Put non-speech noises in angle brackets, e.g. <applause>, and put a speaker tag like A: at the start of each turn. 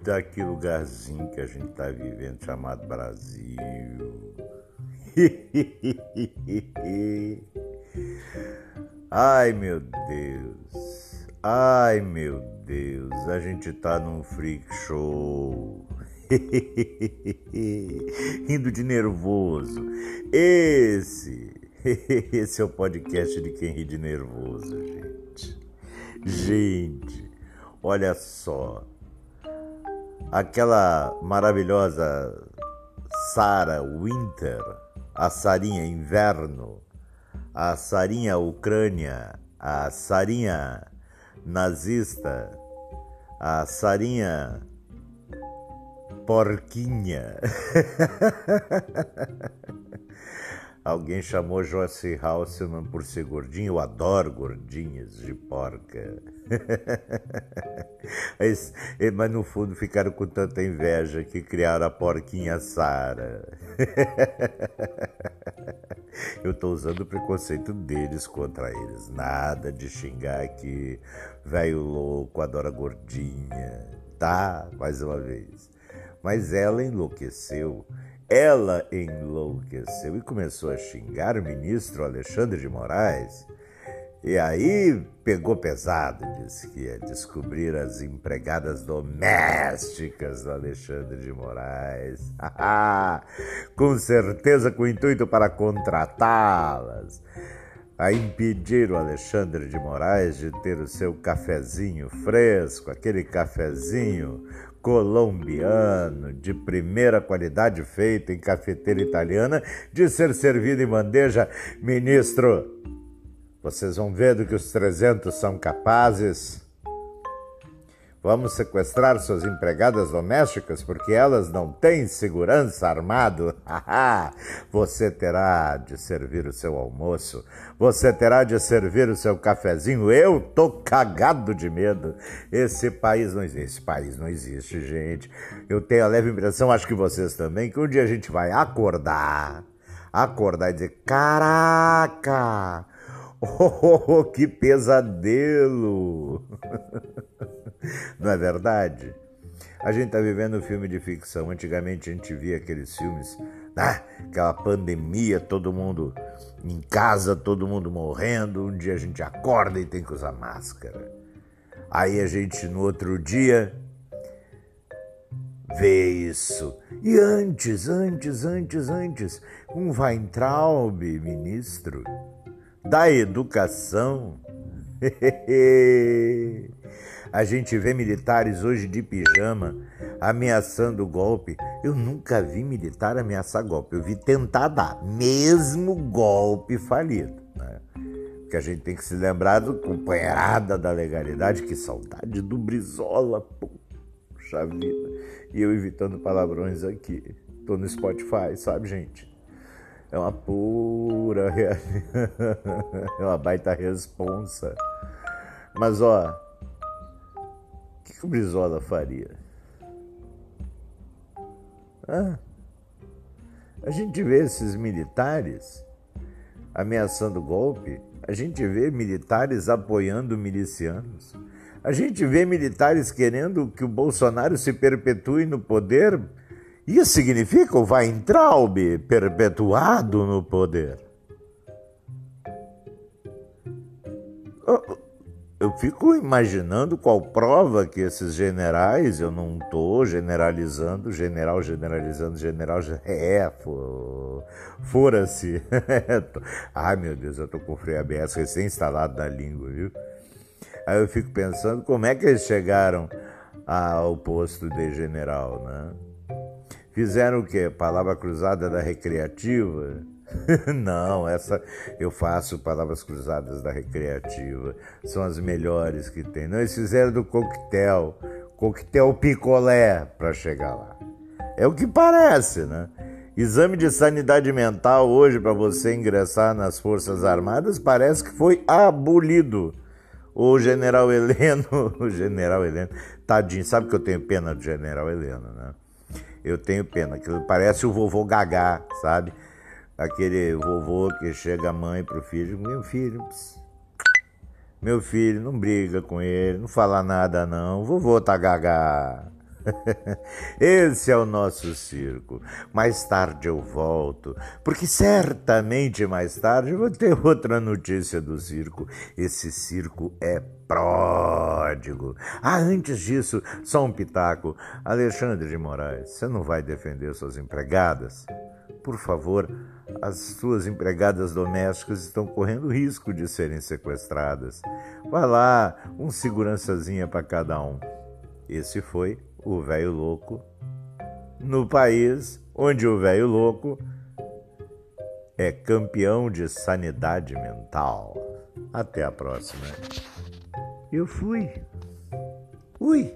A: Eita, que lugarzinho que a gente tá vivendo chamado Brasil. <laughs> Ai, meu Deus. Ai, meu Deus. A gente tá num freak show. <laughs> Rindo de nervoso. Esse, <laughs> esse é o podcast de quem ri de nervoso, gente. Gente, olha só. Aquela maravilhosa Sarah Winter, a Sarinha Inverno, a Sarinha Ucrânia, a Sarinha nazista, a Sarinha porquinha. <laughs> Alguém chamou Joyce Halseman por ser gordinho. Eu adoro gordinhas de porca. <laughs> mas, no fundo ficaram com tanta inveja que criaram a porquinha Sara. <laughs> Eu estou usando o preconceito deles contra eles. Nada de xingar aqui, velho louco, adora gordinha. Tá? Mais uma vez. Mas ela enlouqueceu. Ela enlouqueceu e começou a xingar o ministro Alexandre de Moraes. E aí pegou pesado, disse que ia descobrir as empregadas domésticas do Alexandre de Moraes. <laughs> com certeza com o intuito para contratá-las, a impedir o Alexandre de Moraes de ter o seu cafezinho fresco, aquele cafezinho colombiano de primeira qualidade feito em cafeteira italiana, de ser servido em bandeja. Ministro, vocês vão ver do que os 300 são capazes. Vamos sequestrar suas empregadas domésticas porque elas não têm segurança armado. <laughs> Você terá de servir o seu almoço. Você terá de servir o seu cafezinho. Eu tô cagado de medo. Esse país não existe. Esse país não existe, gente. Eu tenho a leve impressão, acho que vocês também, que um dia a gente vai acordar, acordar e dizer: "Caraca! <laughs> Oh, que pesadelo! <laughs> <laughs> Não é verdade? A gente está vivendo um filme de ficção. Antigamente a gente via aqueles filmes, né? aquela pandemia, todo mundo em casa, todo mundo morrendo. Um dia a gente acorda e tem que usar máscara. Aí a gente no outro dia vê isso. E antes, antes, antes, antes, um Weintraub, ministro, da educação. <laughs> A gente vê militares hoje de pijama ameaçando golpe. Eu nunca vi militar ameaçar golpe. Eu vi tentar dar, mesmo golpe falido. Né? Porque a gente tem que se lembrar do companheirada da legalidade. Que saudade do Brizola, puxa vida. E eu evitando palavrões aqui. Tô no Spotify, sabe, gente? É uma pura. <laughs> é uma baita responsa. Mas, ó, o que, que o Brizola faria? Ah, a gente vê esses militares ameaçando golpe, a gente vê militares apoiando milicianos, a gente vê militares querendo que o Bolsonaro se perpetue no poder isso significa o Weintraub perpetuado no poder. Eu fico imaginando qual prova que esses generais, eu não estou generalizando, general generalizando, general. É, fora-se. <laughs> Ai meu Deus, eu estou com o freio ABS recém-instalado na língua, viu? Aí eu fico pensando como é que eles chegaram ao posto de general, né? Fizeram o quê? Palavra cruzada da recreativa? <laughs> Não, essa eu faço palavras cruzadas da recreativa. São as melhores que tem. Não, eles fizeram do coquetel, coquetel picolé para chegar lá. É o que parece, né? Exame de sanidade mental hoje para você ingressar nas Forças Armadas parece que foi abolido. O general Heleno, <laughs> o general Heleno, tadinho, sabe que eu tenho pena do general Heleno, né? Eu tenho pena, que parece o vovô Gagá, sabe? Aquele vovô que chega a mãe pro filho, meu filho, Meu filho, não briga com ele, não fala nada não. Vovô tá gaga. <laughs> Esse é o nosso circo. Mais tarde eu volto, porque certamente mais tarde eu vou ter <laughs> outra notícia do circo. Esse circo é pródigo. Ah, antes disso, só um pitaco. Alexandre de Moraes, você não vai defender suas empregadas? Por favor, as suas empregadas domésticas estão correndo risco de serem sequestradas. Vai lá, um segurançazinha para cada um. Esse foi o velho louco no país onde o velho louco é campeão de sanidade mental. Até a próxima. Eu fui. Ui.